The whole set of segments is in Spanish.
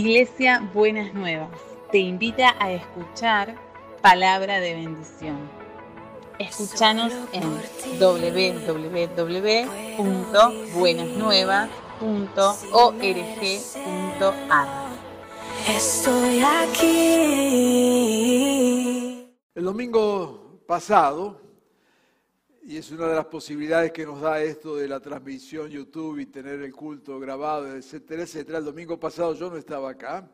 Iglesia Buenas Nuevas te invita a escuchar palabra de bendición. Escúchanos en www.buenasnuevas.org.ar. Estoy aquí. El domingo pasado, y es una de las posibilidades que nos da esto de la transmisión YouTube y tener el culto grabado, etcétera, etcétera. El domingo pasado yo no estaba acá,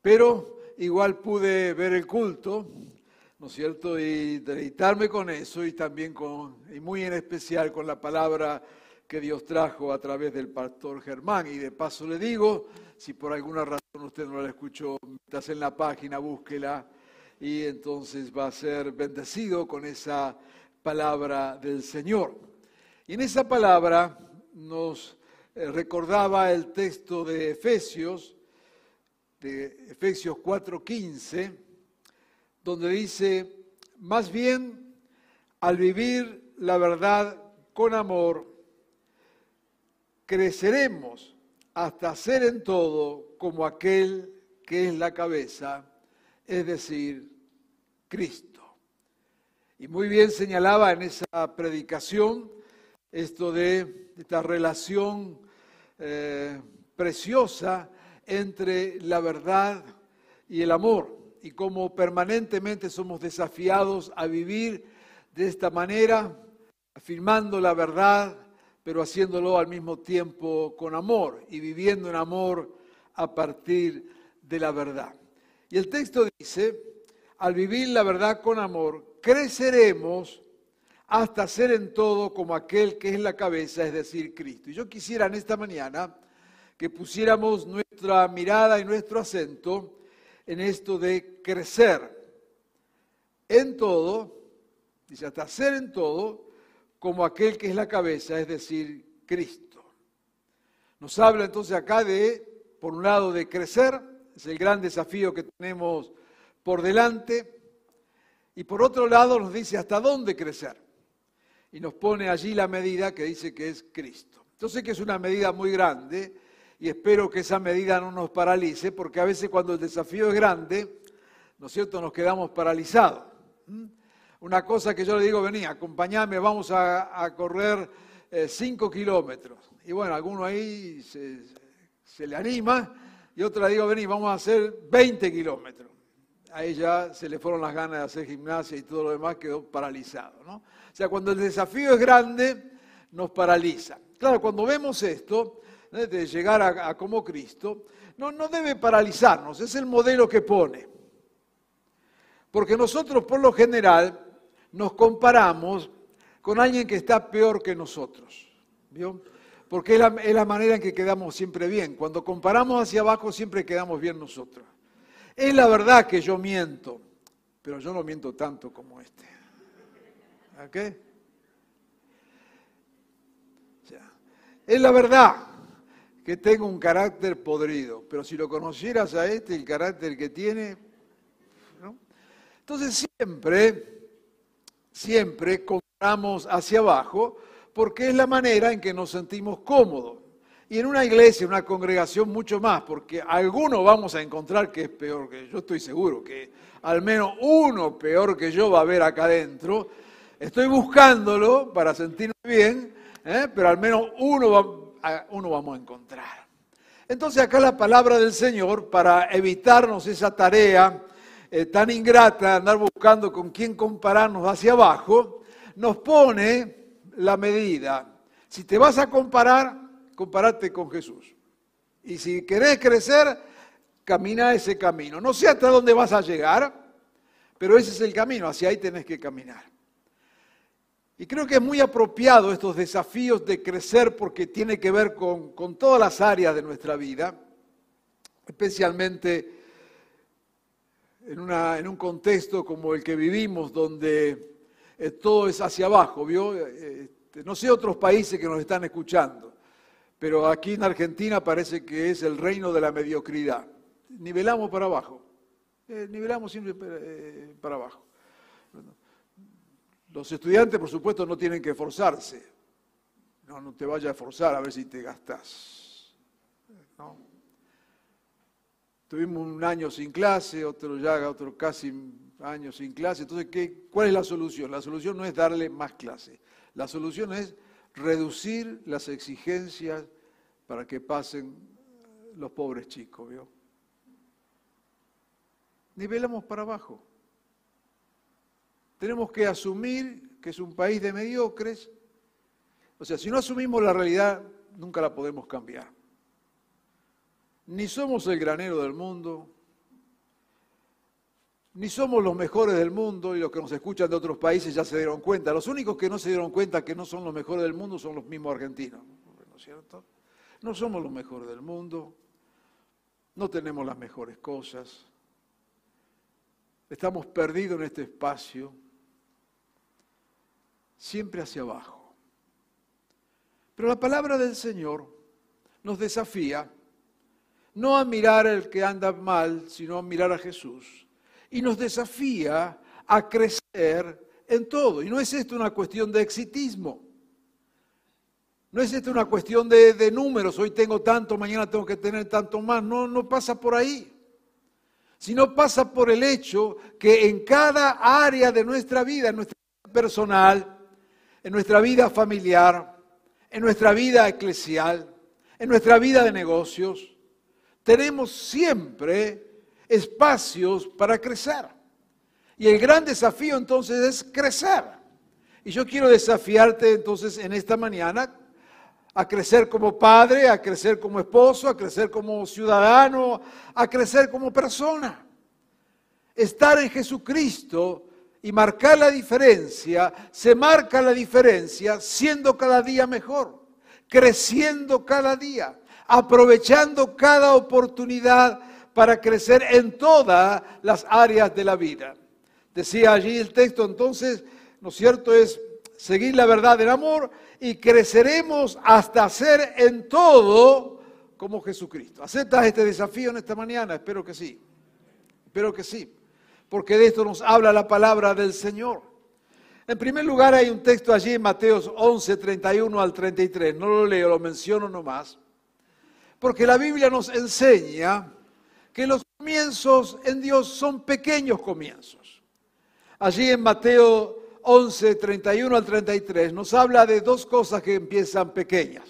pero igual pude ver el culto, ¿no es cierto? Y deleitarme con eso y también con, y muy en especial con la palabra que Dios trajo a través del pastor Germán. Y de paso le digo, si por alguna razón usted no la escuchó, estás en la página, búsquela y entonces va a ser bendecido con esa palabra del Señor. Y en esa palabra nos eh, recordaba el texto de Efesios, de Efesios 4:15, donde dice, más bien, al vivir la verdad con amor, creceremos hasta ser en todo como aquel que es la cabeza, es decir, Cristo. Y muy bien señalaba en esa predicación esto de esta relación eh, preciosa entre la verdad y el amor y cómo permanentemente somos desafiados a vivir de esta manera, afirmando la verdad, pero haciéndolo al mismo tiempo con amor y viviendo en amor a partir de la verdad. Y el texto dice, al vivir la verdad con amor, creceremos hasta ser en todo como aquel que es la cabeza, es decir, Cristo. Y yo quisiera en esta mañana que pusiéramos nuestra mirada y nuestro acento en esto de crecer en todo, dice, hasta ser en todo como aquel que es la cabeza, es decir, Cristo. Nos habla entonces acá de, por un lado, de crecer, es el gran desafío que tenemos por delante, y por otro lado nos dice hasta dónde crecer. Y nos pone allí la medida que dice que es Cristo. Yo sé que es una medida muy grande y espero que esa medida no nos paralice, porque a veces cuando el desafío es grande, ¿no es cierto?, nos quedamos paralizados. ¿Mm? Una cosa que yo le digo, vení, acompañame, vamos a, correr eh, cinco kilómetros. Y bueno, alguno ahí se, le anima y otro le digo, vení, vamos a hacer 20 kilómetros a ella se le fueron las ganas de hacer gimnasia y todo lo demás quedó paralizado. ¿no? O sea, cuando el desafío es grande, nos paraliza. Claro, cuando vemos esto, de llegar a, como Cristo, no, no debe paralizarnos, es el modelo que pone. Porque nosotros, por lo general, nos comparamos con alguien que está peor que nosotros. ¿vio? Porque es la, es la manera en que quedamos siempre bien. Cuando comparamos hacia abajo, siempre quedamos bien nosotros. Es la verdad que yo miento, pero yo no miento tanto como este. ¿Ok? es la verdad que tengo un carácter podrido, pero si lo conocieras a este, el carácter que tiene, ¿no? Entonces siempre, siempre compramos hacia abajo porque es la manera en que nos sentimos cómodos. Y en una iglesia, en una congregación, mucho más, porque alguno vamos a encontrar que es peor que yo, estoy seguro que al menos uno peor que yo va a haber acá adentro. Estoy buscándolo para sentirme bien, ¿eh? pero al menos uno, uno vamos a encontrar. Entonces acá la palabra del Señor, para evitarnos esa tarea eh, tan ingrata andar buscando con quién compararnos hacia abajo, nos pone la medida. Si te vas a comparar, compararte con Jesús. Y si querés crecer, camina ese camino. No sé hasta dónde vas a llegar, pero ese es el camino, hacia ahí tenés que caminar. Y creo que es muy apropiado estos desafíos de crecer porque tiene que ver con, con todas las áreas de nuestra vida, especialmente en, una, en un contexto como el que vivimos, donde eh, todo es hacia abajo, ¿vio? Eh, este, no sé otros países que nos están escuchando pero aquí en Argentina parece que es el reino de la mediocridad. Nivelamos para abajo, eh, nivelamos siempre eh, para abajo. Los estudiantes, por supuesto, no tienen que esforzarse. No, no te vayas a esforzar a ver si te gastas. tuvimos un año sin clase, otro ya, otro casi año sin clase. Entonces, ¿qué, ¿cuál es la solución? La solución no es darle más clase. La solución es reducir las exigencias para que pasen los pobres chicos, ¿vio? Nivelamos para abajo. Tenemos que asumir que es un país de mediocres. O sea, si no asumimos la realidad, nunca la podemos cambiar. Ni somos el granero del mundo, ni somos los mejores del mundo y los que nos escuchan de otros países ya se dieron cuenta. Los únicos que no se dieron cuenta que no son los mejores del mundo son los mismos argentinos, ¿no es cierto? No somos los mejores del mundo, no tenemos las mejores cosas, estamos perdidos en este espacio, siempre hacia abajo. Pero la palabra del Señor nos desafía no a mirar al que anda mal, sino a mirar a Jesús y nos desafía a crecer en todo. Y no es esto una cuestión de exitismo. No es esto una cuestión de, números, hoy tengo tanto, mañana tengo que tener tanto más. No, no pasa por ahí. Sino pasa por el hecho que en cada área de nuestra vida, en nuestra vida personal, en nuestra vida familiar, en nuestra vida eclesial, en nuestra vida de negocios, tenemos siempre espacios para crecer. Y el gran desafío entonces es crecer. Y yo quiero desafiarte entonces en esta mañana a crecer como padre, a crecer como esposo, a crecer como ciudadano, a crecer como persona. Estar en Jesucristo y marcar la diferencia, se marca la diferencia siendo cada día mejor, creciendo cada día, aprovechando cada oportunidad para crecer en todas las áreas de la vida. Decía allí el texto entonces, ¿no es cierto? Es seguir la verdad del amor y creceremos hasta ser en todo como Jesucristo. ¿Aceptas este desafío en esta mañana? Espero que sí. Espero que sí. Porque de esto nos habla la palabra del Señor. En primer lugar hay un texto allí en Mateos 11, 31 al 33. No lo leo, lo menciono nomás. Porque la Biblia nos enseña que los comienzos en Dios son pequeños comienzos. Allí en Mateo 11, 31 al 33 nos habla de dos cosas que empiezan pequeñas.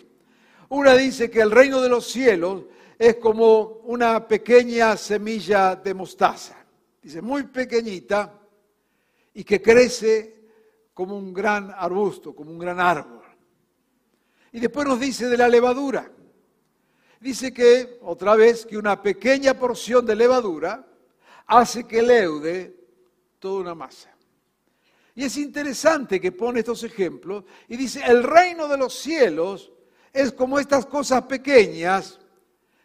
Una dice que el reino de los cielos es como una pequeña semilla de mostaza. Dice, muy pequeñita y que crece como un gran arbusto, como un gran árbol. Y después nos dice de la levadura dice que, otra vez, que una pequeña porción de levadura hace que leude toda una masa. Y es interesante que pone estos ejemplos y dice, el reino de los cielos es como estas cosas pequeñas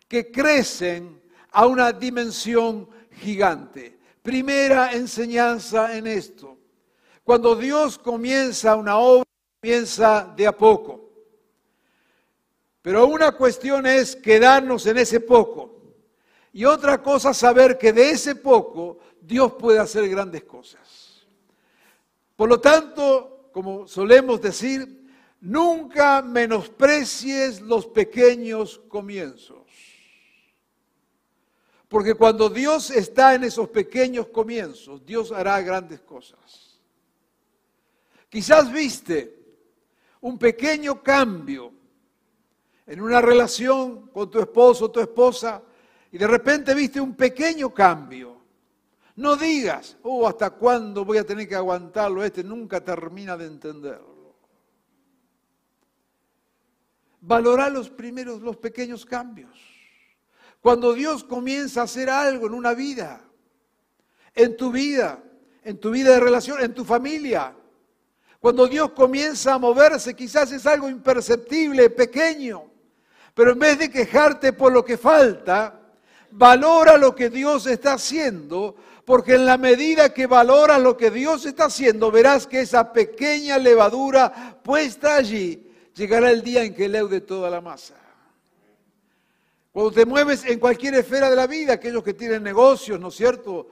que crecen a una dimensión gigante. Primera enseñanza en esto. Cuando Dios comienza una obra, comienza de a poco. Pero una cuestión es quedarnos en ese poco. Y otra cosa saber que de ese poco Dios puede hacer grandes cosas. Por lo tanto, como solemos decir, nunca menosprecies los pequeños comienzos. Porque cuando Dios está en esos pequeños comienzos, Dios hará grandes cosas. Quizás viste un pequeño cambio en una relación con tu esposo o tu esposa y de repente viste un pequeño cambio. No digas, oh, ¿hasta cuándo voy a tener que aguantarlo? Este nunca termina de entenderlo. Valora los primeros, los pequeños cambios. Cuando Dios comienza a hacer algo en una vida, en tu vida, en tu vida de relación, en tu familia, cuando Dios comienza a moverse, quizás es algo imperceptible, pequeño, pero en vez de quejarte por lo que falta, valora lo que Dios está haciendo, porque en la medida que valoras lo que Dios está haciendo, verás que esa pequeña levadura puesta allí, llegará el día en que leude toda la masa. Cuando te mueves en cualquier esfera de la vida, aquellos que tienen negocios, ¿no es cierto?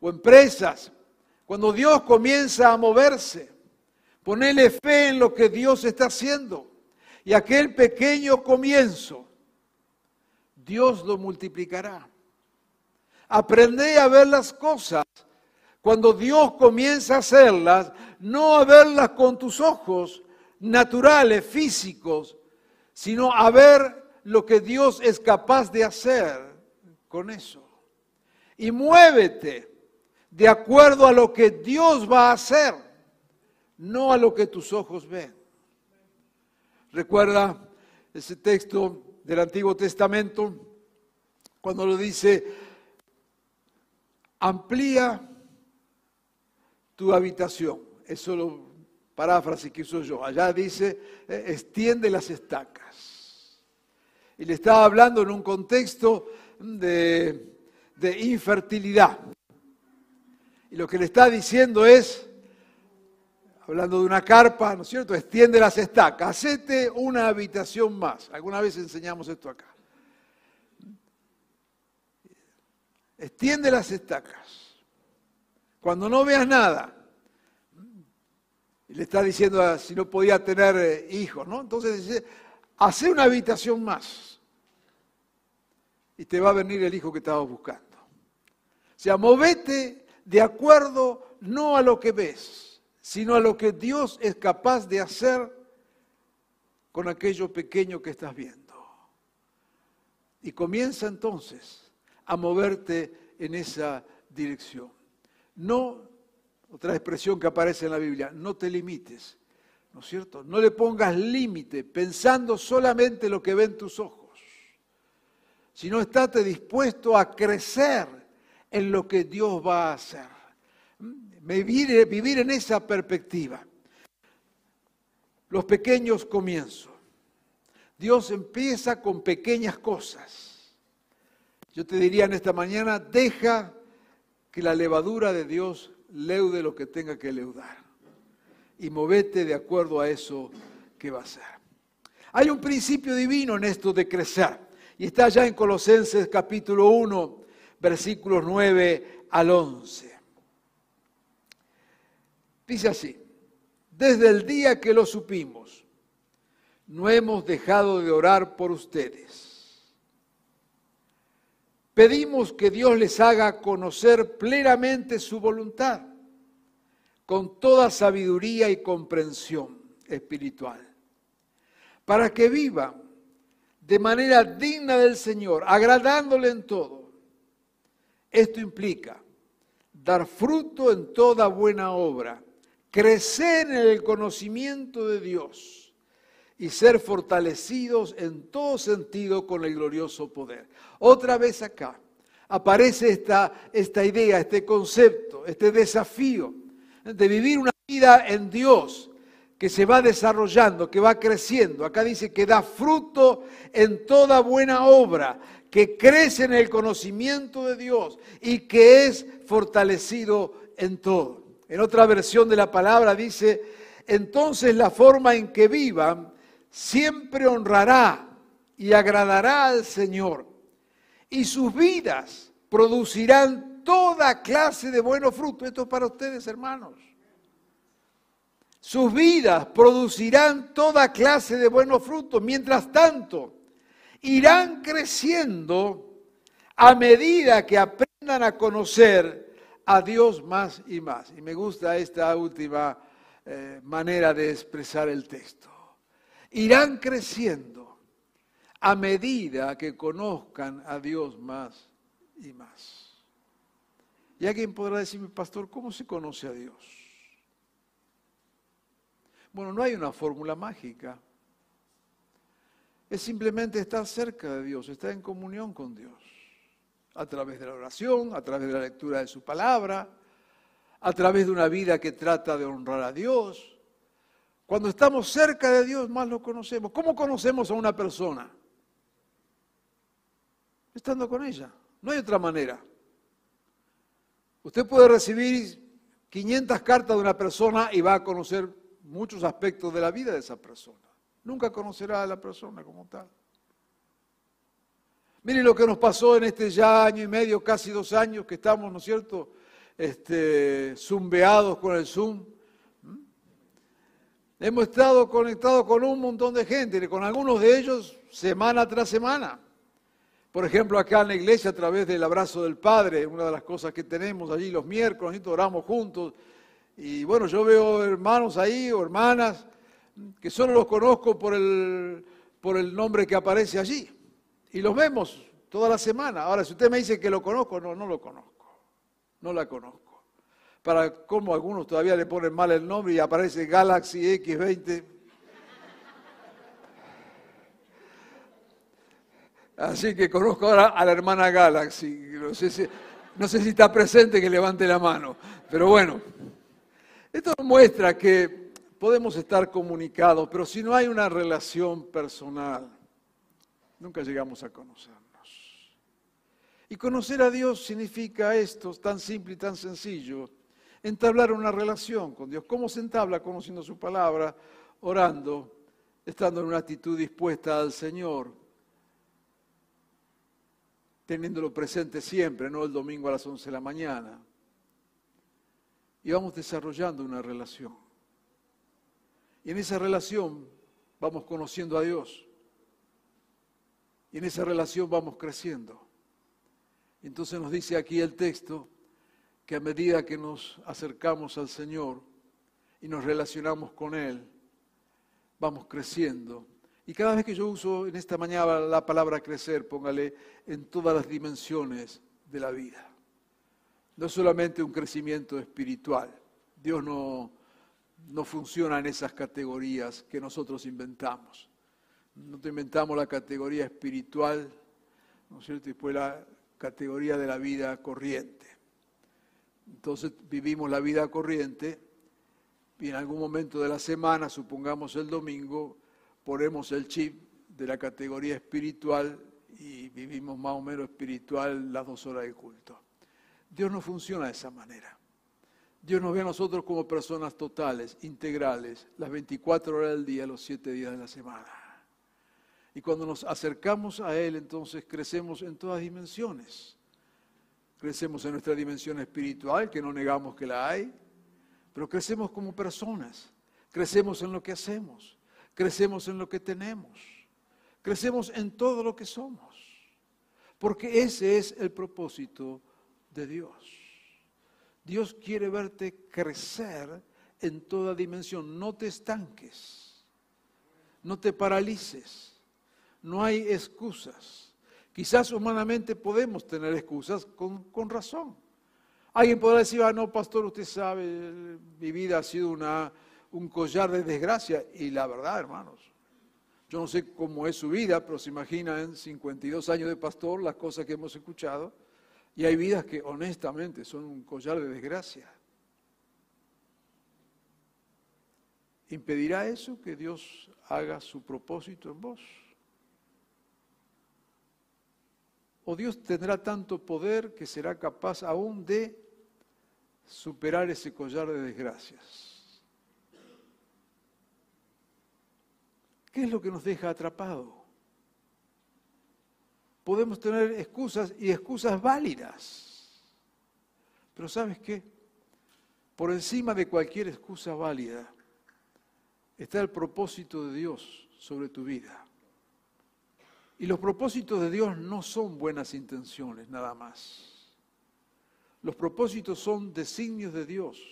O empresas, cuando Dios comienza a moverse, ponele fe en lo que Dios está haciendo. Y aquel pequeño comienzo, Dios lo multiplicará. Aprende a ver las cosas cuando Dios comienza a hacerlas, no a verlas con tus ojos naturales, físicos, sino a ver lo que Dios es capaz de hacer con eso. Y muévete de acuerdo a lo que Dios va a hacer, no a lo que tus ojos ven. Recuerda ese texto del Antiguo Testamento cuando lo dice, amplía tu habitación. Eso lo paráfrasis que uso yo. Allá dice, eh, extiende las estacas. Y le estaba hablando en un contexto de, de infertilidad. Y lo que le está diciendo es, hablando de una carpa, ¿no es cierto? Extiende las estacas, hacete una habitación más. Alguna vez enseñamos esto acá. Extiende las estacas. Cuando no veas nada, y le está diciendo si no podía tener eh, hijos, ¿no? Entonces dice, hace una habitación más y te va a venir el hijo que estabas buscando. O sea, movete de acuerdo no a lo que ves, sino a lo que Dios es capaz de hacer con aquello pequeño que estás viendo. Y comienza entonces a moverte en esa dirección. No, otra expresión que aparece en la Biblia, no te limites, ¿no es cierto? No le pongas límite pensando solamente lo que ven tus ojos, sino estate dispuesto a crecer en lo que Dios va a hacer. Vivir, en esa perspectiva. Los pequeños comienzos. Dios empieza con pequeñas cosas. Yo te diría en esta mañana, deja que la levadura de Dios leude lo que tenga que leudar. Y movete de acuerdo a eso que va a ser. Hay un principio divino en esto de crecer. Y está ya en Colosenses capítulo 1, versículos 9 al 11. Dice así, desde el día que lo supimos, no hemos dejado de orar por ustedes Pedimos que Dios les haga conocer plenamente su voluntad, con toda sabiduría y comprensión espiritual, para que vivan de manera digna del Señor, agradándole en todo. Esto implica dar fruto en toda buena obra, crecer en el conocimiento de Dios y ser fortalecidos en todo sentido con el glorioso poder. Otra vez acá aparece esta, esta idea, este concepto, este desafío de vivir una vida en Dios que se va desarrollando, que va creciendo. Acá dice que da fruto en toda buena obra, que crece en el conocimiento de Dios y que es fortalecido en todo. En otra versión de la palabra dice, entonces la forma en que vivan siempre honrará y agradará al Señor, y sus vidas producirán toda clase de buenos frutos. Esto es para ustedes, hermanos. Sus vidas producirán toda clase de buenos frutos. Mientras tanto, irán creciendo a medida que aprendan a conocer a Dios más y más. Y me gusta esta última eh, manera de expresar el texto irán creciendo a medida que conozcan a Dios más y más. Y alguien podrá decirme, pastor, ¿cómo se conoce a Dios? Bueno, no hay una fórmula mágica. Es simplemente estar cerca de Dios, estar en comunión con Dios. A través de la oración, a través de la lectura de su palabra, a través de una vida que trata de honrar a Dios, cuando estamos cerca de Dios, más lo conocemos. ¿Cómo conocemos a una persona? Estando con ella. No hay otra manera. Usted puede recibir 500 cartas de una persona y va a conocer muchos aspectos de la vida de esa persona. Nunca conocerá a la persona como tal. Miren lo que nos pasó en este ya año y medio, casi dos años que estamos, ¿no es cierto?, este, zumbeados con el Zoom. Hemos estado conectados con un montón de gente, con algunos de ellos semana tras semana. Por ejemplo, acá en la iglesia, a través del abrazo del Padre, una de las cosas que tenemos allí los miércoles, oramos juntos. Y bueno, yo veo hermanos ahí o hermanas que solo los conozco por el nombre que aparece allí. Y los vemos toda la semana. Ahora, si usted me dice que lo conozco, no, no lo conozco. No la conozco. Para cómo algunos todavía le ponen mal el nombre y aparece Galaxy X20. Así que conozco ahora a la hermana Galaxy. No sé si está presente que levante la mano. Pero bueno, esto muestra que podemos estar comunicados, pero si no hay una relación personal, nunca llegamos a conocernos. Y conocer a Dios significa esto, tan simple y tan sencillo, entablar una relación con Dios. ¿Cómo se entabla? Conociendo su palabra, orando, estando en una actitud dispuesta al Señor, teniéndolo presente siempre, no el domingo a las 11 de la mañana. Y vamos desarrollando una relación. Y en esa relación vamos conociendo a Dios. Y en esa relación vamos creciendo. Entonces nos dice aquí el texto que a medida que nos acercamos al Señor y nos relacionamos con Él, vamos creciendo y cada vez que yo uso en esta mañana la palabra crecer, póngale en todas las dimensiones de la vida. No solamente un crecimiento espiritual. Dios no, no funciona en esas categorías que nosotros inventamos. Nosotros inventamos la categoría espiritual, ¿no es cierto? Y después la categoría de la vida corriente. Entonces vivimos la vida corriente y en algún momento de la semana, supongamos el domingo, ponemos el chip de la categoría espiritual y vivimos más o menos espiritual las dos horas de culto. Dios no funciona de esa manera. Dios nos ve a nosotros como personas totales, integrales, las 24 horas del día, los 7 días de la semana. Y cuando nos acercamos a Él, entonces crecemos en todas dimensiones. Crecemos en nuestra dimensión espiritual, que no negamos que la hay, pero crecemos como personas, crecemos en lo que hacemos, crecemos en lo que tenemos, crecemos en todo lo que somos, porque ese es el propósito de Dios. Dios quiere verte crecer en toda dimensión, no te estanques, no te paralices, no hay excusas. Quizás humanamente podemos tener excusas con, razón. Alguien podrá decir, ah, no, pastor, usted sabe, mi vida ha sido una un collar de desgracia. Y la verdad, hermanos, yo no sé cómo es su vida, pero se imagina en 52 años de pastor las cosas que hemos escuchado. Y hay vidas que honestamente son un collar de desgracia. ¿Impedirá eso que Dios haga su propósito en vos? ¿O Dios tendrá tanto poder que será capaz aún de superar ese collar de desgracias? ¿Qué es lo que nos deja atrapado? Podemos tener excusas y excusas válidas. Pero ¿sabes qué? Por encima de cualquier excusa válida está el propósito de Dios sobre tu vida. Y los propósitos de Dios no son buenas intenciones nada más. Los propósitos son designios de Dios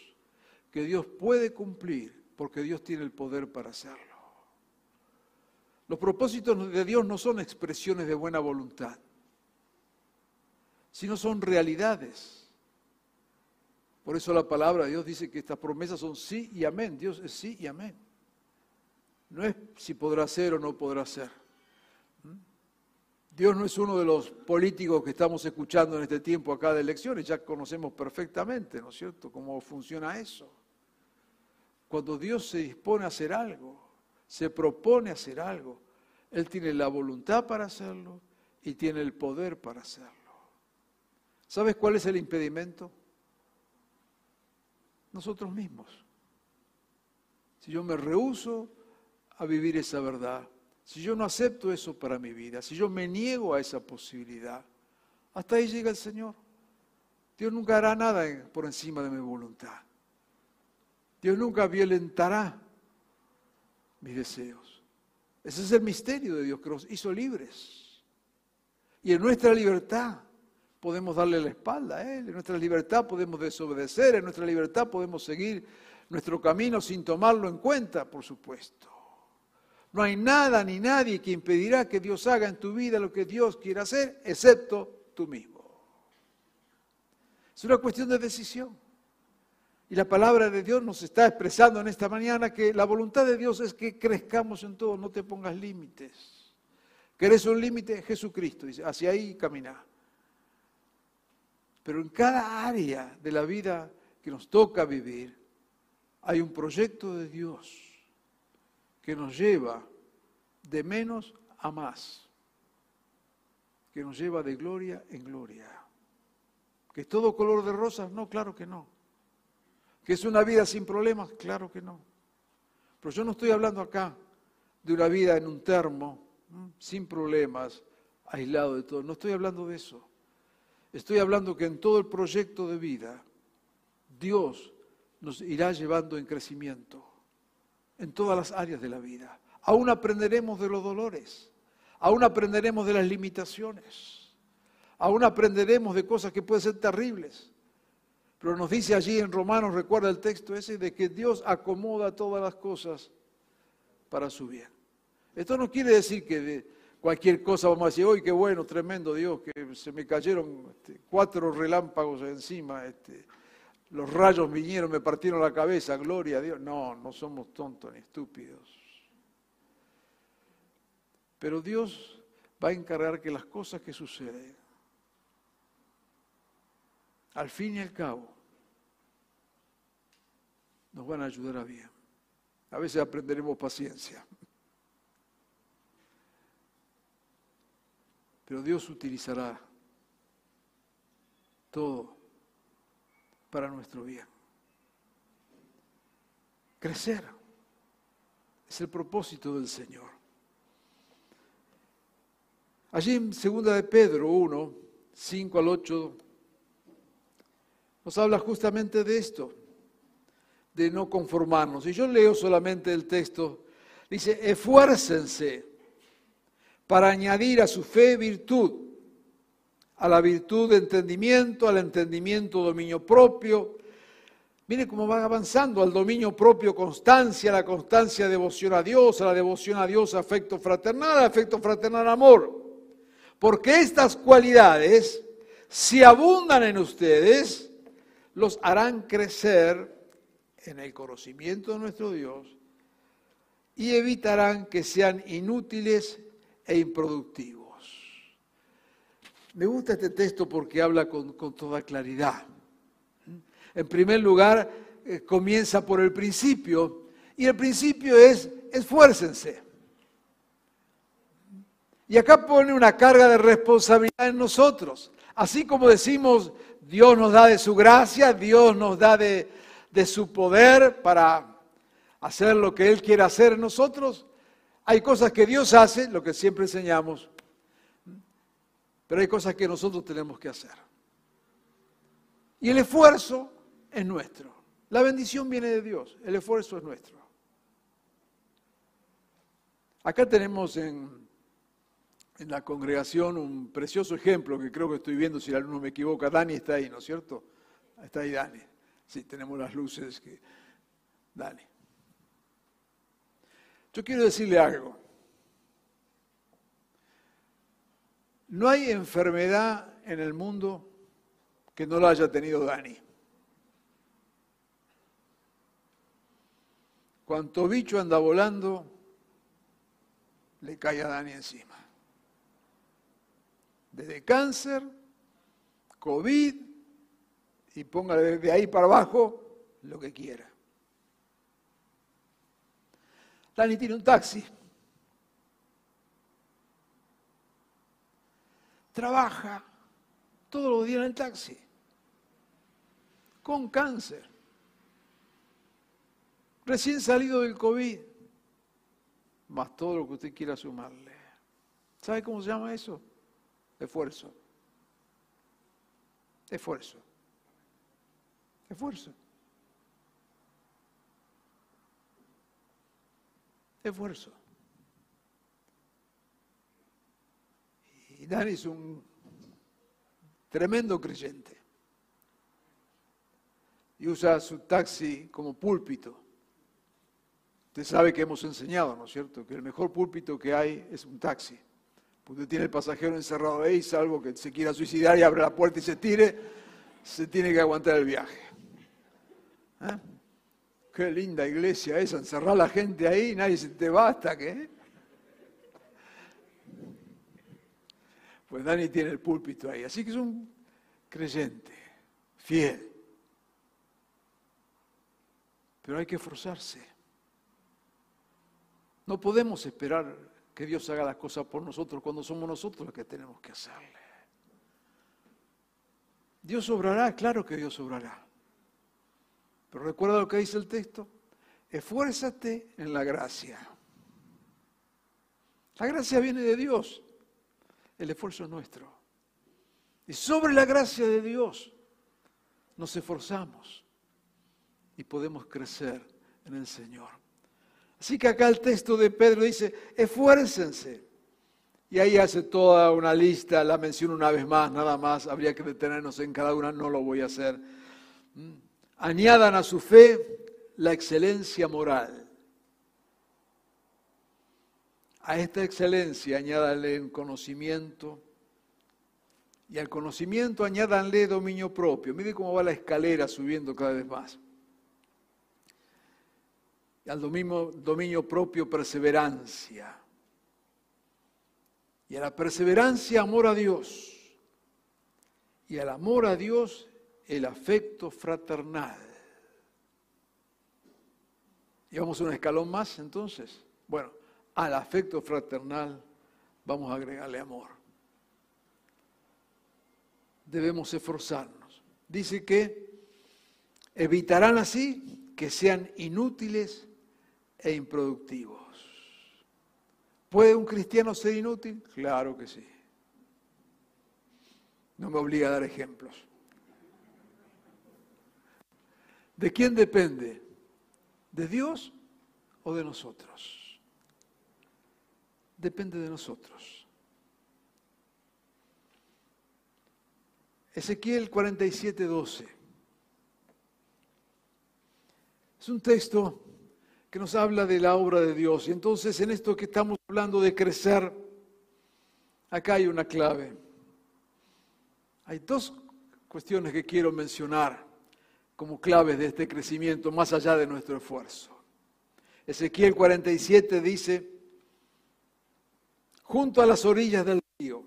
que Dios puede cumplir porque Dios tiene el poder para hacerlo. Los propósitos de Dios no son expresiones de buena voluntad, sino son realidades. Por eso la palabra de Dios dice que estas promesas son sí y amén. Dios es sí y amén. No es si podrá ser o no podrá ser. Dios no es uno de los políticos que estamos escuchando en este tiempo acá de elecciones, ya conocemos perfectamente, ¿no es cierto?, cómo funciona eso. Cuando Dios se dispone a hacer algo, se propone hacer algo, Él tiene la voluntad para hacerlo y tiene el poder para hacerlo. ¿Sabes cuál es el impedimento? Nosotros mismos. Si yo me rehuso a vivir esa verdad, si yo no acepto eso para mi vida, si yo me niego a esa posibilidad, hasta ahí llega el Señor. Dios nunca hará nada por encima de mi voluntad. Dios nunca violentará mis deseos. Ese es el misterio de Dios que nos hizo libres. Y en nuestra libertad podemos darle la espalda a Él, en nuestra libertad podemos desobedecer, en nuestra libertad podemos seguir nuestro camino sin tomarlo en cuenta, por supuesto. No hay nada ni nadie que impedirá que Dios haga en tu vida lo que Dios quiera hacer, excepto tú mismo. Es una cuestión de decisión. Y la palabra de Dios nos está expresando en esta mañana que la voluntad de Dios es que crezcamos en todo, no te pongas límites. ¿Querés un límite? Jesucristo, dice, hacia ahí camina. Pero en cada área de la vida que nos toca vivir, hay un proyecto de Dios que nos lleva de menos a más, que nos lleva de gloria en gloria. ¿Que es todo color de rosas? No, claro que no. ¿Que es una vida sin problemas? Claro que no. Pero yo no estoy hablando acá de una vida en un termo, sin problemas, aislado de todo. No estoy hablando de eso. Estoy hablando que en todo el proyecto de vida, Dios nos irá llevando en crecimiento, en todas las áreas de la vida. Aún aprenderemos de los dolores, aún aprenderemos de las limitaciones, aún aprenderemos de cosas que pueden ser terribles. Pero nos dice allí en Romanos, recuerda el texto ese, de que Dios acomoda todas las cosas para su bien. Esto no quiere decir que de cualquier cosa vamos a decir, hoy qué bueno, tremendo Dios, que se me cayeron este, cuatro relámpagos encima, este, los rayos vinieron, me partieron la cabeza, gloria a Dios. No, no somos tontos ni estúpidos. Pero Dios va a encargar que las cosas que suceden al fin y al cabo, nos van a ayudar a bien. A veces aprenderemos paciencia. Pero Dios utilizará todo para nuestro bien. Crecer es el propósito del Señor. Allí en 2 de Pedro 1, 5 al 8 nos habla justamente de esto, de no conformarnos. Y yo leo solamente el texto, dice, esfuércense para añadir a su fe virtud, a la virtud de entendimiento, al entendimiento dominio propio. Mire cómo van avanzando al dominio propio constancia, a la constancia devoción a Dios, a la devoción a Dios afecto fraternal, al afecto fraternal amor. Porque estas cualidades, si abundan en ustedes, los harán crecer en el conocimiento de nuestro Dios y evitarán que sean inútiles e improductivos. Me gusta este texto porque habla con, toda claridad. En primer lugar, eh, comienza por el principio y el principio es esfuércense. Y acá pone una carga de responsabilidad en nosotros. Así como decimos, Dios nos da de su gracia, Dios nos da de, su poder para hacer lo que Él quiere hacer en nosotros. Hay cosas que Dios hace, lo que siempre enseñamos, pero hay cosas que nosotros tenemos que hacer. Y el esfuerzo es nuestro. La bendición viene de Dios, el esfuerzo es nuestro. Acá tenemos en en la congregación un precioso ejemplo que creo que estoy viendo, si el alumno me equivoca, Dani está ahí, ¿no es cierto? Está ahí Dani. Sí, tenemos las luces que... Dani. Yo quiero decirle algo. No hay enfermedad en el mundo que no la haya tenido Dani. Cuanto bicho anda volando, le cae a Dani encima desde cáncer, COVID, y ponga de ahí para abajo lo que quiera. Dani tiene un taxi. Trabaja todos los días en el taxi, con cáncer, recién salido del COVID, más todo lo que usted quiera sumarle. ¿Sabe cómo se llama eso? Esfuerzo. Esfuerzo. Esfuerzo. Esfuerzo. Y Dani es un tremendo creyente. Y usa su taxi como púlpito. Usted sabe que hemos enseñado, ¿no es cierto?, que el mejor púlpito que hay es un taxi. Usted tiene el pasajero encerrado ahí, salvo que se quiera suicidar y abre la puerta y se tire, se tiene que aguantar el viaje. ¿Eh? Qué linda iglesia esa, encerrar a la gente ahí, nadie se te va hasta que... Pues Dani tiene el púlpito ahí, así que es un creyente, fiel. Pero hay que esforzarse. No podemos esperar que Dios haga las cosas por nosotros cuando somos nosotros los que tenemos que hacerle. Dios obrará, claro que Dios obrará. Pero recuerda lo que dice el texto, esfuérzate en la gracia. La gracia viene de Dios, el esfuerzo es nuestro. Y sobre la gracia de Dios nos esforzamos y podemos crecer en el Señor. Así que acá el texto de Pedro dice, esfuércense. Y ahí hace toda una lista, la menciono una vez más, nada más, habría que detenernos en cada una, no lo voy a hacer. Mm. Añadan a su fe la excelencia moral. A esta excelencia añádanle el conocimiento y al conocimiento añádanle dominio propio. Mire cómo va la escalera subiendo cada vez más. Y al dominio, dominio propio perseverancia. Y a la perseverancia amor a Dios. Y al amor a Dios el afecto fraternal. Y vamos a un escalón más entonces. Bueno, al afecto fraternal vamos a agregarle amor. Debemos esforzarnos. Dice que evitarán así que sean inútiles e improductivos. ¿Puede un cristiano ser inútil? Claro que sí. No me obliga a dar ejemplos. ¿De quién depende? ¿De Dios o de nosotros? Depende de nosotros. Ezequiel 47, 12. Es un texto que nos habla de la obra de Dios. Y entonces en esto que estamos hablando de crecer, acá hay una clave. Hay dos cuestiones que quiero mencionar como claves de este crecimiento más allá de nuestro esfuerzo. Ezequiel 47 dice, junto a las orillas del río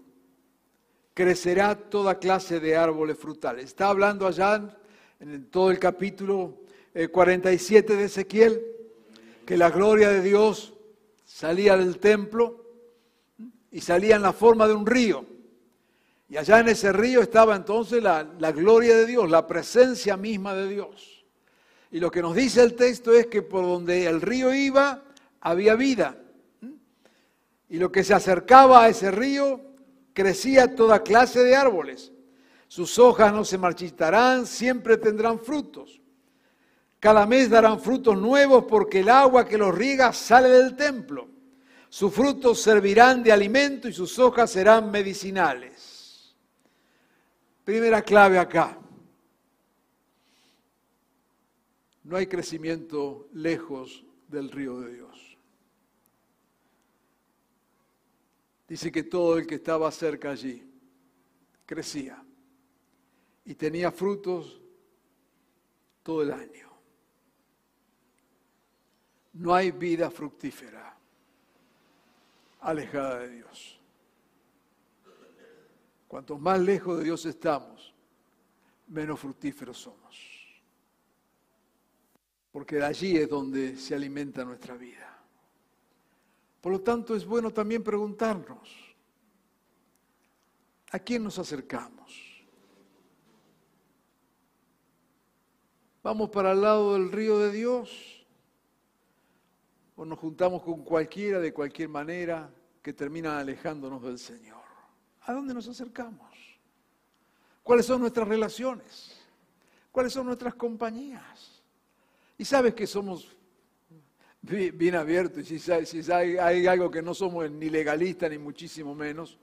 crecerá toda clase de árboles frutales. Está hablando allá en todo el capítulo 47 eh, de Ezequiel que la gloria de Dios salía del templo y salía en la forma de un río. Y allá en ese río estaba entonces la, gloria de Dios, la presencia misma de Dios. Y lo que nos dice el texto es que por donde el río iba había vida. Y lo que se acercaba a ese río crecía toda clase de árboles. Sus hojas no se marchitarán, siempre tendrán frutos. Cada mes darán frutos nuevos porque el agua que los riega sale del templo. Sus frutos servirán de alimento y sus hojas serán medicinales. Primera clave acá. No hay crecimiento lejos del río de Dios. Dice que todo el que estaba cerca allí crecía y tenía frutos todo el año. No hay vida fructífera alejada de Dios. Cuanto más lejos de Dios estamos, menos fructíferos somos. Porque allí es donde se alimenta nuestra vida. Por lo tanto, es bueno también preguntarnos, ¿a quién nos acercamos? ¿Vamos para el lado del río de Dios? ¿O nos juntamos con cualquiera de cualquier manera que termina alejándonos del Señor? ¿A dónde nos acercamos? ¿Cuáles son nuestras relaciones? ¿Cuáles son nuestras compañías? Y sabes que somos bien abiertos y si, hay, algo que no somos ni legalistas ni muchísimo menos,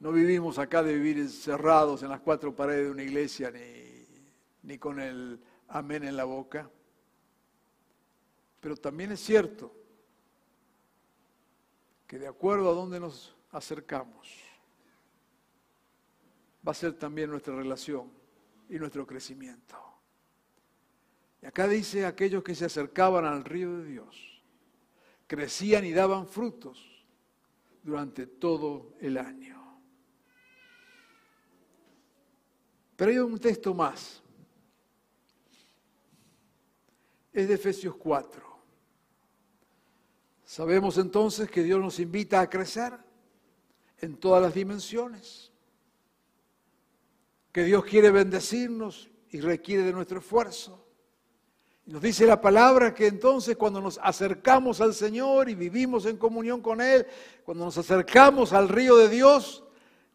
No vivimos acá de vivir encerrados en las cuatro paredes de una iglesia ni, ni con el amén en la boca. Pero también es cierto que de acuerdo a donde nos acercamos, va a ser también nuestra relación y nuestro crecimiento. Y acá dice aquellos que se acercaban al río de Dios, crecían y daban frutos durante todo el año. Pero hay un texto más. Es de Efesios 4. Sabemos entonces que Dios nos invita a crecer en todas las dimensiones, que Dios quiere bendecirnos y requiere de nuestro esfuerzo. Nos dice la palabra que entonces cuando nos acercamos al Señor y vivimos en comunión con Él, cuando nos acercamos al río de Dios,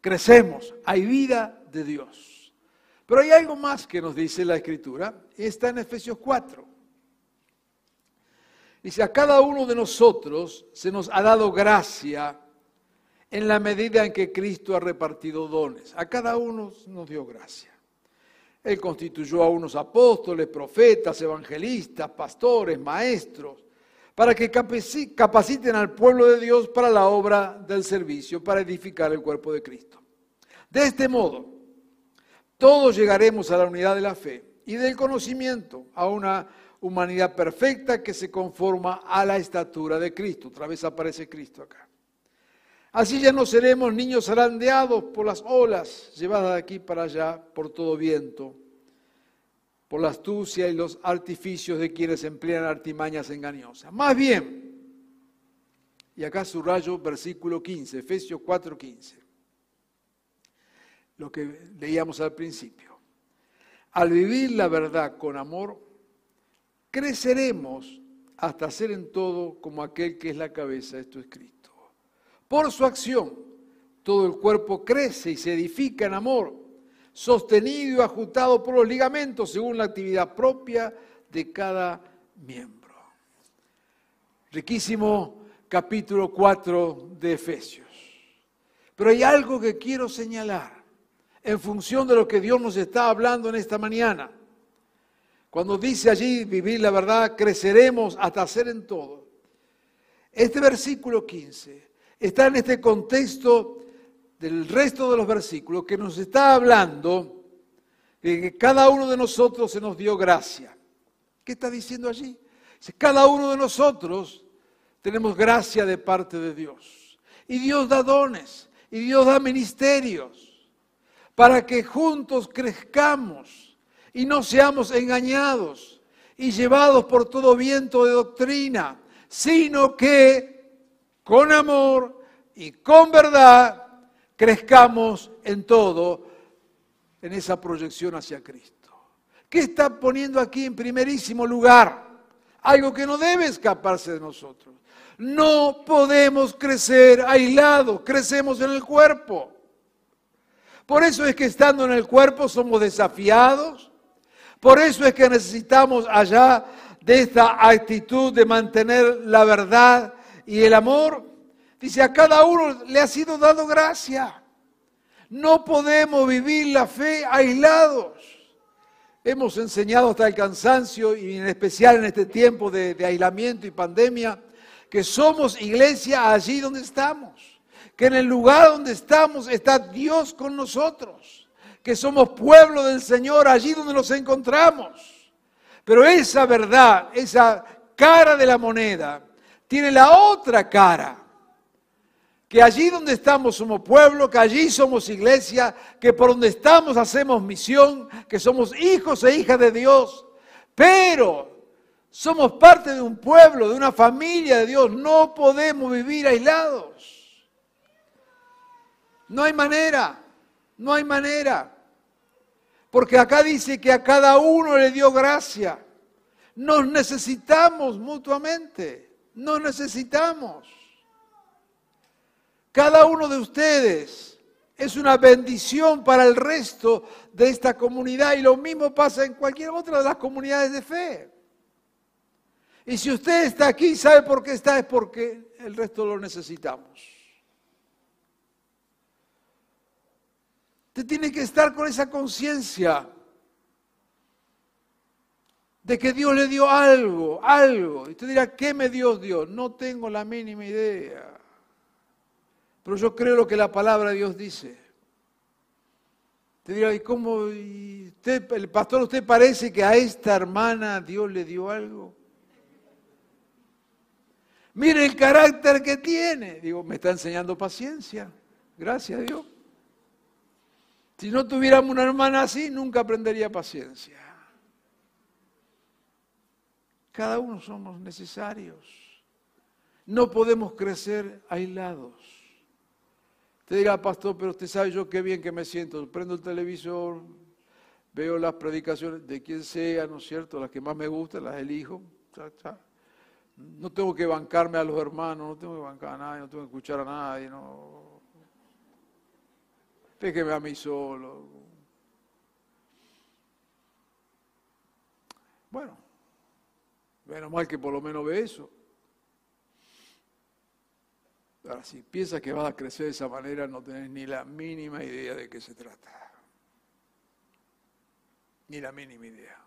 crecemos, hay vida de Dios. Pero hay algo más que nos dice la Escritura, y está en Efesios 4. Dice, a cada uno de nosotros se nos ha dado gracia en la medida en que Cristo ha repartido dones. A cada uno nos dio gracia. Él constituyó a unos apóstoles, profetas, evangelistas, pastores, maestros, para que capaciten al pueblo de Dios para la obra del servicio, para edificar el cuerpo de Cristo. De este modo, todos llegaremos a la unidad de la fe y del conocimiento, a una humanidad perfecta que se conforma a la estatura de Cristo. Otra vez aparece Cristo acá. Así ya no seremos niños zarandeados por las olas, llevadas de aquí para allá por todo viento, por la astucia y los artificios de quienes emplean artimañas engañosas. Más bien, y acá subrayo versículo 15, Efesios 4:15, lo que leíamos al principio. Al vivir la verdad con amor, creceremos hasta ser en todo como aquel que es la cabeza, esto es Cristo. Por su acción, todo el cuerpo crece y se edifica en amor, sostenido y ajustado por los ligamentos según la actividad propia de cada miembro. Riquísimo capítulo 4 de Efesios. Pero hay algo que quiero señalar en función de lo que Dios nos está hablando en esta mañana. Cuando dice allí vivir la verdad, creceremos hasta ser en todo. Este versículo 15 está en este contexto del resto de los versículos que nos está hablando de que cada uno de nosotros se nos dio gracia. ¿Qué está diciendo allí? Cada uno de nosotros tenemos gracia de parte de Dios. Y Dios da dones, y Dios da ministerios, para que juntos crezcamos y no seamos engañados y llevados por todo viento de doctrina, sino que con amor y con verdad crezcamos en todo en esa proyección hacia Cristo. ¿Qué está poniendo aquí en primerísimo lugar? Algo que no debe escaparse de nosotros. No podemos crecer aislados, crecemos en el cuerpo. Por eso es que estando en el cuerpo somos desafiados, por eso es que necesitamos allá de esta actitud de mantener la verdad y el amor. Dice, a cada uno le ha sido dado gracia. No podemos vivir la fe aislados. Hemos enseñado hasta el cansancio y en especial en este tiempo de, de aislamiento y pandemia que somos iglesia allí donde estamos, que en el lugar donde estamos está Dios con nosotros que somos pueblo del Señor allí donde nos encontramos. Pero esa verdad, esa cara de la moneda, tiene la otra cara. Que allí donde estamos somos pueblo, que allí somos iglesia, que por donde estamos hacemos misión, que somos hijos e hijas de Dios. Pero somos parte de un pueblo, de una familia de Dios. No podemos vivir aislados. No hay manera. No hay manera. Porque acá dice que a cada uno le dio gracia. Nos necesitamos mutuamente. Nos necesitamos. Cada uno de ustedes es una bendición para el resto de esta comunidad y lo mismo pasa en cualquier otra de las comunidades de fe. Y si usted está aquí, ¿sabe por qué está? Es porque el resto lo necesitamos. Usted tiene que estar con esa conciencia de que Dios le dio algo, algo. Y usted dirá, ¿qué me dio Dios? No tengo la mínima idea. Pero yo creo lo que la palabra de Dios dice. Te dirá, ¿y cómo? Usted, el pastor, ¿usted parece que a esta hermana Dios le dio algo? Mire el carácter que tiene. Digo, me está enseñando paciencia. Gracias a Dios. Si no tuviéramos una hermana así, nunca aprendería paciencia. Cada uno somos necesarios. No podemos crecer aislados. Te dirá, pastor, pero usted sabe yo qué bien que me siento. Prendo el televisor, veo las predicaciones de quien sea, ¿no es cierto? Las que más me gustan, las elijo. No tengo que bancarme a los hermanos, no tengo que bancar a nadie, no tengo que escuchar a nadie. No. Déjeme a mí solo. Bueno, menos mal que por lo menos ve eso. Ahora, si piensas que vas a crecer de esa manera, no tenés ni la mínima idea de qué se trata. Ni la mínima idea.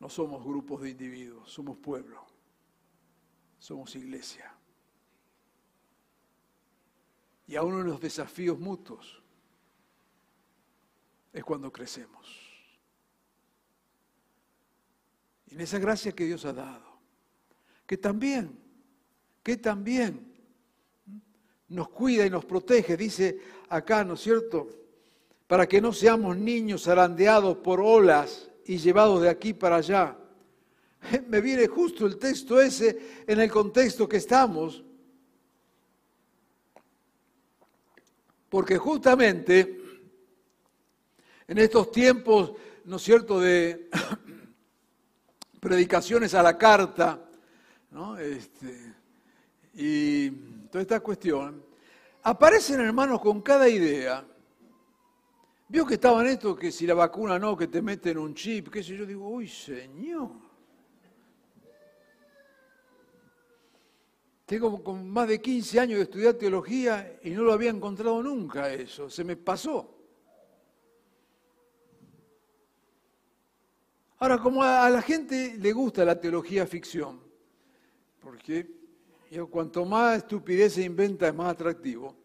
No somos grupos de individuos, somos pueblo, somos iglesia. Y a uno de los desafíos mutuos es cuando crecemos. Y en esa gracia que Dios ha dado, que también, que también nos cuida y nos protege, dice acá, ¿no es cierto? Para que no seamos niños arandeados por olas y llevados de aquí para allá. Me viene justo el texto ese en el contexto que estamos. Porque justamente en estos tiempos, ¿no es cierto?, de predicaciones a la carta, ¿no? Este, y toda esta cuestión, aparecen hermanos con cada idea. Vio que estaban estos, que si la vacuna no, que te meten un chip, qué sé yo, digo, uy, señor. Tengo con más de 15 años de estudiar teología y no lo había encontrado nunca eso, se me pasó. Ahora, como a la gente le gusta la teología ficción, porque cuanto más estupidez se inventa es más atractivo,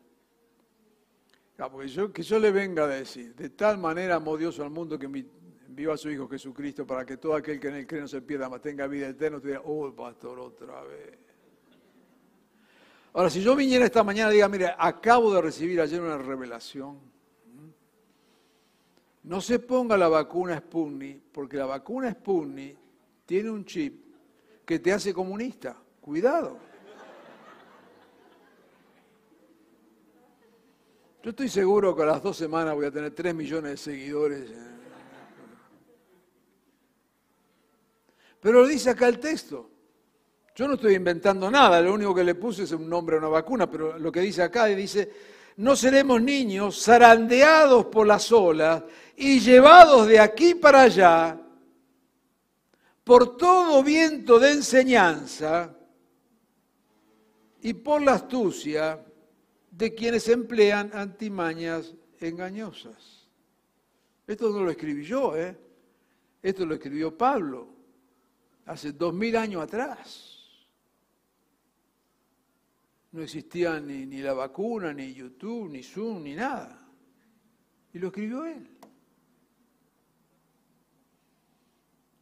que yo le venga a decir, de tal manera amó Dios al mundo que envió a su Hijo Jesucristo para que todo aquel que en él cree no se pierda, mas tenga vida eterna, te diga, oh, pastor, otra vez. Ahora, si yo viniera esta mañana y diga, mire, acabo de recibir ayer una revelación, no se ponga la vacuna Sputnik, porque la vacuna Sputnik tiene un chip que te hace comunista. Cuidado. Yo estoy seguro que a las dos semanas voy a tener tres millones de seguidores. Pero lo dice acá el texto. Yo no estoy inventando nada, lo único que le puse es un nombre a una vacuna, pero lo que dice acá dice, no seremos niños zarandeados por las olas y llevados de aquí para allá por todo viento de enseñanza y por la astucia de quienes emplean antimañas engañosas. Esto no lo escribí yo, ¿eh? Esto lo escribió Pablo hace dos mil años atrás. No existía ni, ni la vacuna, ni YouTube, ni Zoom, ni nada. Y lo escribió él.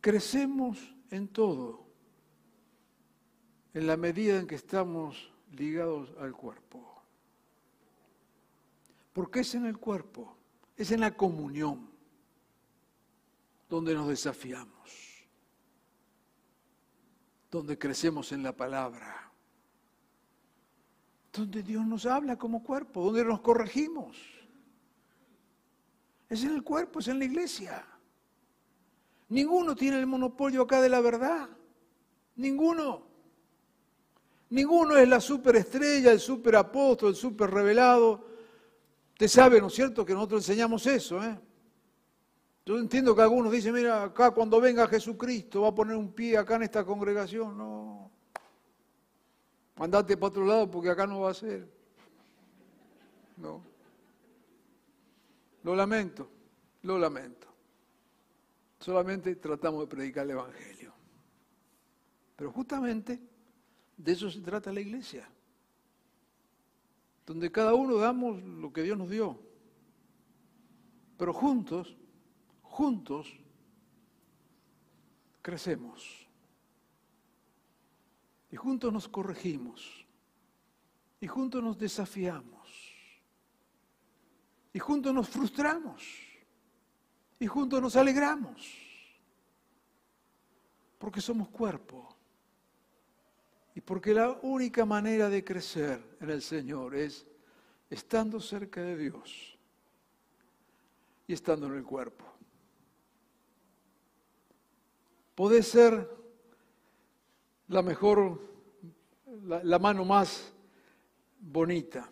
Crecemos en todo, en la medida en que estamos ligados al cuerpo. Porque es en el cuerpo, es en la comunión donde nos desafiamos, donde crecemos en la palabra donde Dios nos habla como cuerpo, donde nos corregimos. Es en el cuerpo, es en la iglesia. Ninguno tiene el monopolio acá de la verdad. Ninguno. Ninguno es la superestrella, el superapóstol, el super revelado. Usted sabe, ¿no es cierto?, que nosotros enseñamos eso. ¿eh? Yo entiendo que algunos dicen, mira, acá cuando venga Jesucristo va a poner un pie acá en esta congregación. No. Andate para otro lado porque acá no va a ser. No. lo lamento, lo lamento. Solamente tratamos de predicar el Evangelio. Pero justamente de eso se trata la iglesia, donde cada uno damos lo que Dios nos dio, pero juntos, juntos, crecemos. Y juntos nos corregimos. Y juntos nos desafiamos. Y juntos nos frustramos. Y juntos nos alegramos. Porque somos cuerpo. Y porque la única manera de crecer en el Señor es estando cerca de Dios y estando en el cuerpo. Puede ser la mejor, la, mano más bonita.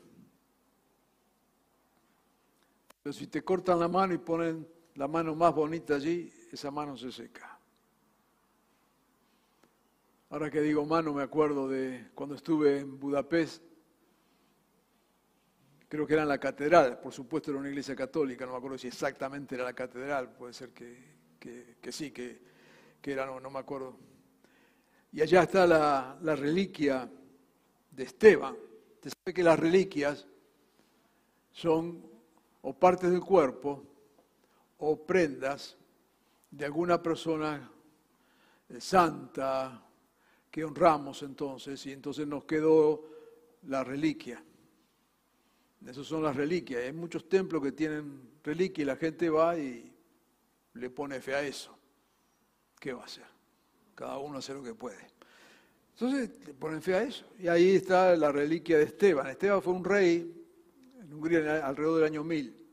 Pero si te cortan la mano y ponen la mano más bonita allí, esa mano se seca. Ahora que digo mano, me acuerdo de cuando estuve en Budapest, creo que era en la catedral, por supuesto era una iglesia católica, no me acuerdo si exactamente era la catedral, puede ser que, que, sí, que, que, era, no, no, me acuerdo. Y allá está la, reliquia de Esteban. Usted sabe que las reliquias son o partes del cuerpo o prendas de alguna persona eh, santa que honramos entonces, y entonces nos quedó la reliquia. Esas son las reliquias. Hay muchos templos que tienen reliquia y la gente va y le pone fe a eso. ¿Qué va a hacer? Cada uno hace lo que puede. Entonces ponen fe a eso. Y ahí está la reliquia de Esteban. Esteban fue un rey en Hungría alrededor del año 1000,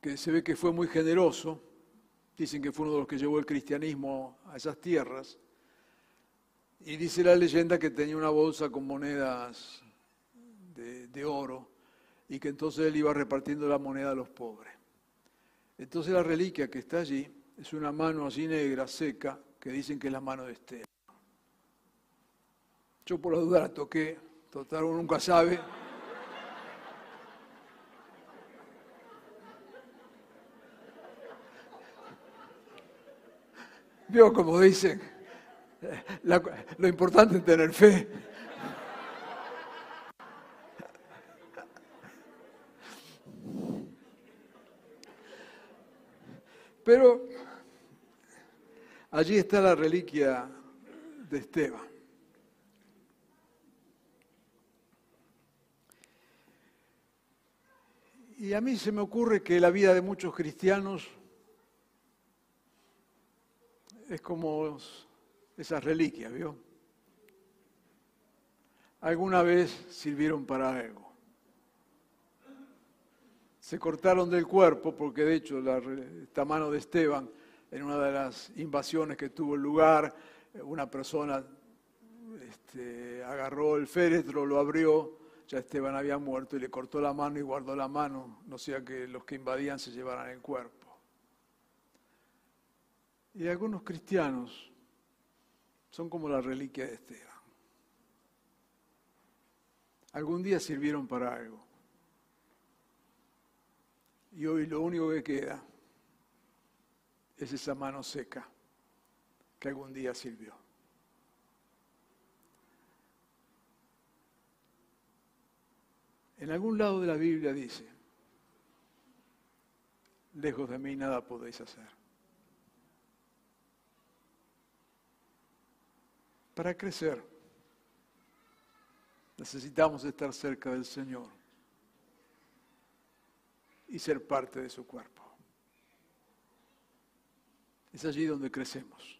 que se ve que fue muy generoso. Dicen que fue uno de los que llevó el cristianismo a esas tierras. Y dice la leyenda que tenía una bolsa con monedas de, oro y que entonces él iba repartiendo la moneda a los pobres. Entonces la reliquia que está allí es una mano así negra, seca, que dicen que es la mano de Esteban. Yo por la duda la toqué, total uno nunca sabe. Vio como dicen, lo importante es tener fe. Pero allí está la reliquia de Esteban. Y a mí se me ocurre que la vida de muchos cristianos es como esas reliquias, ¿vio? Alguna vez sirvieron para algo. Se cortaron del cuerpo porque de hecho esta mano de Esteban, en una de las invasiones que tuvo lugar, una persona este, agarró el féretro, lo abrió, ya Esteban había muerto y le cortó la mano y guardó la mano, no sea que los que invadían se llevaran el cuerpo. Y algunos cristianos son como la reliquia de Esteban. Algún día sirvieron para algo. Y hoy lo único que queda es esa mano seca que algún día sirvió. En algún lado de la Biblia dice, lejos de mí nada podéis hacer. Para crecer, necesitamos estar cerca del Señor y ser parte de su cuerpo. Es allí donde crecemos.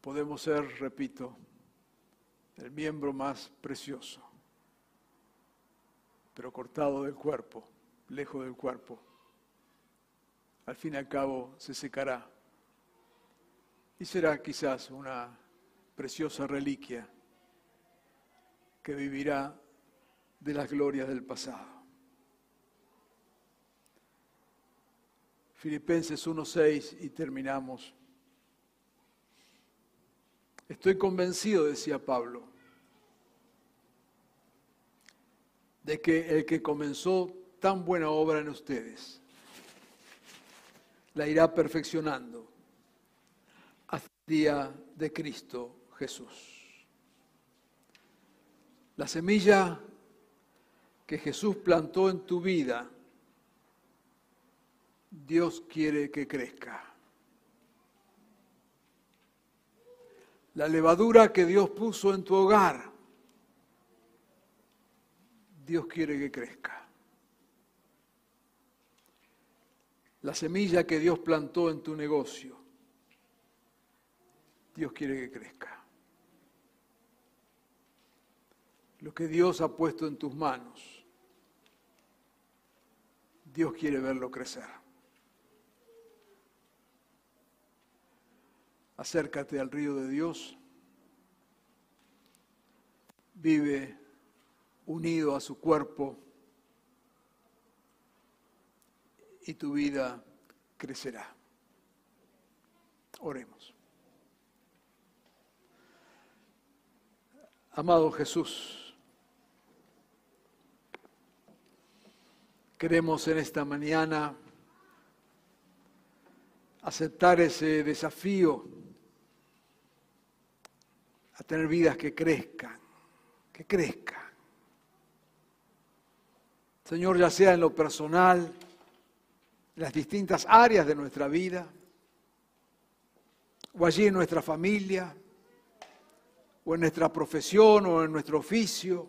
Podemos ser, repito, el miembro más precioso, pero cortado del cuerpo, lejos del cuerpo. Al fin y al cabo se secará y será quizás una preciosa reliquia que vivirá de las glorias del pasado. Filipenses 1.6 y terminamos. Estoy convencido, decía Pablo, de que el que comenzó tan buena obra en ustedes la irá perfeccionando hasta el día de Cristo Jesús. La semilla que Jesús plantó en tu vida, Dios quiere que crezca. La levadura que Dios puso en tu hogar, Dios quiere que crezca. La semilla que Dios plantó en tu negocio, Dios quiere que crezca. Lo que Dios ha puesto en tus manos, Dios quiere verlo crecer. Acércate al río de Dios, vive unido a su cuerpo y tu vida crecerá. Oremos. Amado Jesús, queremos en esta mañana aceptar ese desafío a tener vidas que crezcan, que crezcan. Señor, ya sea en lo personal, en las distintas áreas de nuestra vida, o allí en nuestra familia, o en nuestra profesión, o en nuestro oficio,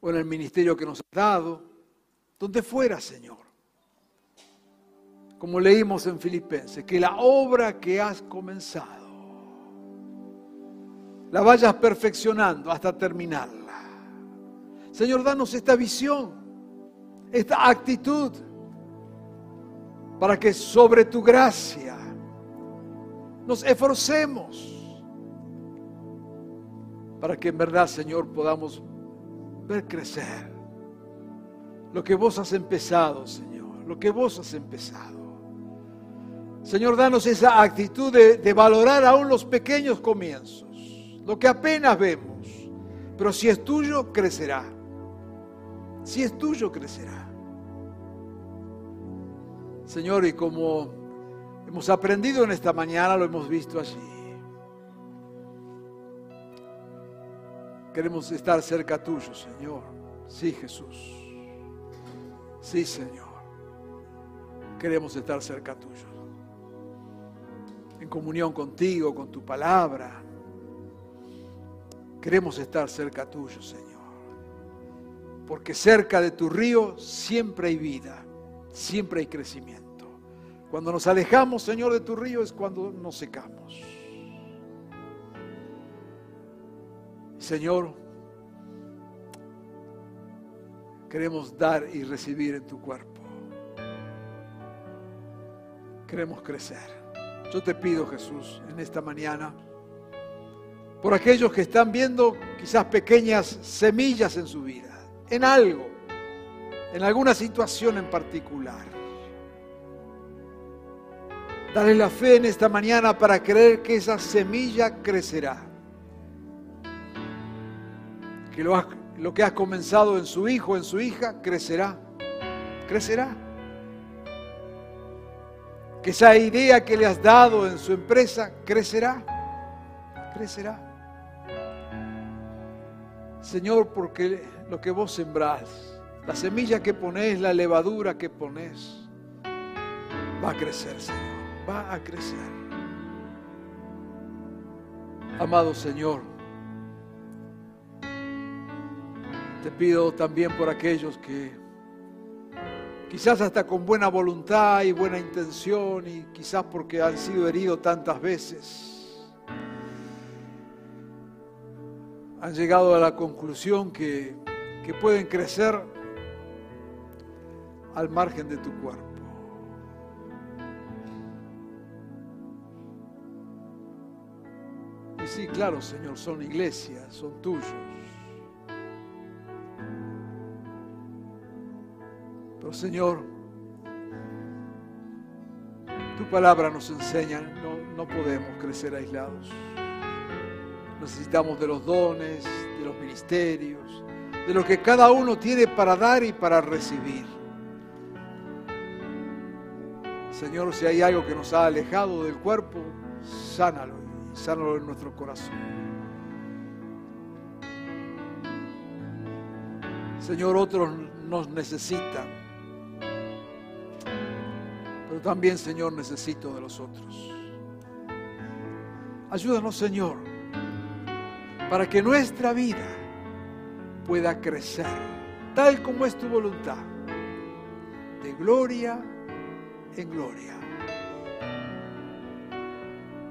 o en el ministerio que nos has dado, donde fuera, Señor. Como leímos en Filipenses, que la obra que has comenzado la vayas perfeccionando hasta terminarla. Señor, danos esta visión, esta actitud, para que sobre tu gracia nos esforcemos, para que en verdad, Señor, podamos ver crecer lo que vos has empezado, Señor, lo que vos has empezado. Señor, danos esa actitud de, valorar aún los pequeños comienzos, lo que apenas vemos, pero si es tuyo, crecerá. Si es tuyo, crecerá. Señor, y como hemos aprendido en esta mañana, lo hemos visto allí. Queremos estar cerca tuyo, Señor. Sí, Jesús. Sí, Señor. Queremos estar cerca tuyo. En comunión contigo, con tu palabra. Queremos estar cerca tuyo, Señor porque cerca de tu río siempre hay vida, siempre hay crecimiento. Cuando nos alejamos, Señor, de tu río es cuando nos secamos. Señor, queremos dar y recibir en tu cuerpo. Queremos crecer. Yo te pido, Jesús, en esta mañana, por aquellos que están viendo quizás pequeñas semillas en su vida en algo, en alguna situación en particular. Dale la fe en esta mañana para creer que esa semilla crecerá. Que lo, lo que has comenzado en su hijo, en su hija, crecerá. Crecerá. Que esa idea que le has dado en su empresa crecerá. Crecerá. Señor, porque lo que vos sembrás, la semilla que pones, la levadura que pones, va a crecer, Señor, va a crecer. Amado Señor, te pido también por aquellos que quizás hasta con buena voluntad y buena intención y quizás porque han sido heridos tantas veces, han llegado a la conclusión que, que pueden crecer al margen de tu cuerpo. Y sí, claro, Señor, son iglesias, son tuyos. Pero Señor, tu palabra nos enseña, no, no podemos crecer aislados necesitamos de los dones, de los ministerios, de lo que cada uno tiene para dar y para recibir. Señor, si hay algo que nos ha alejado del cuerpo, sánalo, sánalo en nuestro corazón. Señor, otros nos necesitan, pero también, Señor, necesito de los otros. Ayúdanos, Señor, para que nuestra vida pueda crecer, tal como es tu voluntad, de gloria en gloria.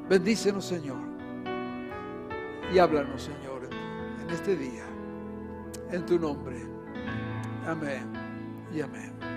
Bendícenos, Señor, y háblanos, Señor, en este día, en tu nombre. Amén y amén.